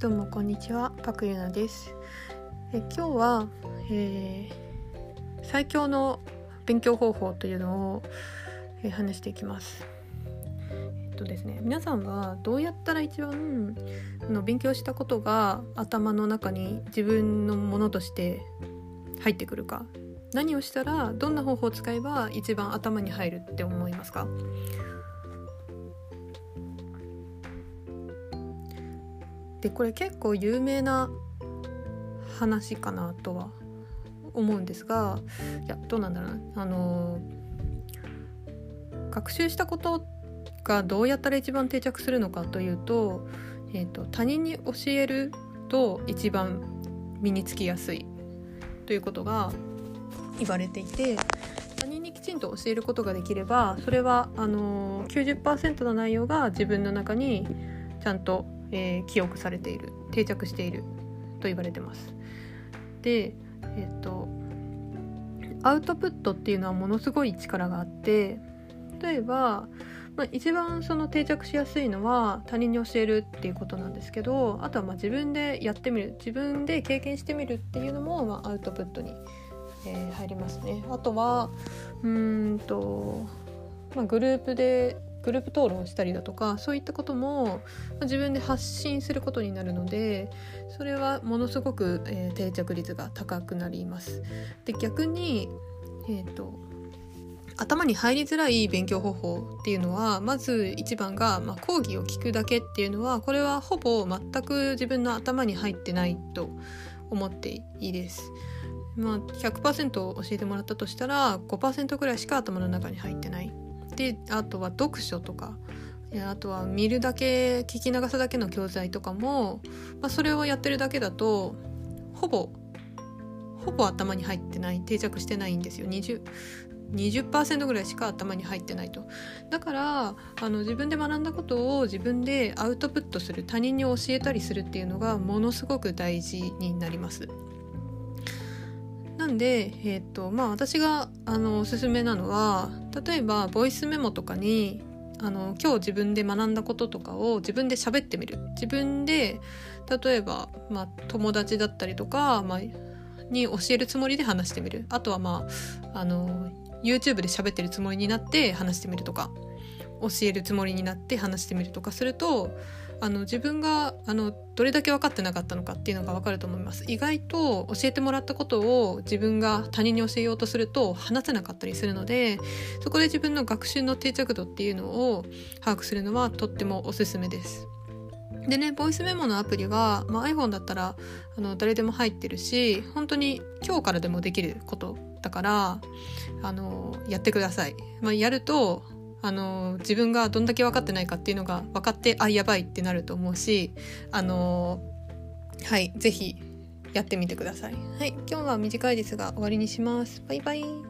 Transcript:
どうもこんにちはパクユナです。え今日は、えー、最強の勉強方法というのを、えー、話していきます。えっとですね皆さんはどうやったら一番の勉強したことが頭の中に自分のものとして入ってくるか。何をしたらどんな方法を使えば一番頭に入るって思いますか？でこれ結構有名な話かなとは思うんですがいやどうなんだろうな。あの学習したことがどうやったら一番定着するのかというと,、えーと、他人に教えると一番身につきやすいということが言われていて他人にきちんと教えることができればそれはあの90%の内容が自分の中にちゃんとえー、記憶されている定着していると言われてます。で、えーと、アウトプットっていうのはものすごい力があって例えば、まあ、一番その定着しやすいのは他人に教えるっていうことなんですけどあとはまあ自分でやってみる自分で経験してみるっていうのも、まあ、アウトプットに、えー、入りますね。あとはうんと、まあ、グループでグループ討論したりだとかそういったことも自分で発信することになるのでそれはものすごく、えー、定着率が高くなります。で逆に、えーと、頭に入りづらい勉強方法っていうのはまず一番が、まあ、講義を聞くだけっていうのはこれはほぼ全く自分の頭に入ってないと思っていいです。まあ、100%教えてもらったとしたら5%ぐらいしか頭の中に入ってないであとは読書とかあとは見るだけ聞き流すだけの教材とかも、まあ、それをやってるだけだとほぼほぼ頭に入ってない定着してないんですよ。20, 20%ぐらいしか頭に入ってないと。だからあの自分で学んだことを自分でアウトプットする他人に教えたりするっていうのがものすごく大事になります。んで、えーとまあ、私があのおすすめなのは例えばボイスメモとかにあの今日自分で学んだこととかを自分で喋ってみる。自分で例えば、まあ、友達だったりとか、まあ、に教えるつもりで話してみる。あとはまああの YouTube で喋ってるつもりになって話してみるとか教えるつもりになって話してみるとかするとあの自分があのどれだけ分かってなかったのかっていうのが分かると思います意外と教えてもらったことを自分が他人に教えようとすると話せなかったりするのでそこで自分の学習の定着度っていうのを把握するのはとってもおすすめですでね、ボイスメモのアプリは、まあ、iPhone だったらあの誰でも入ってるし本当に今日からでもできることだからあのやってください。まあ、やるとあの自分がどんだけ分かってないかっていうのが分かってあやばいってなると思うしあのはい是非やってみてください。はい今日は短いですが終わりにします。バイバイ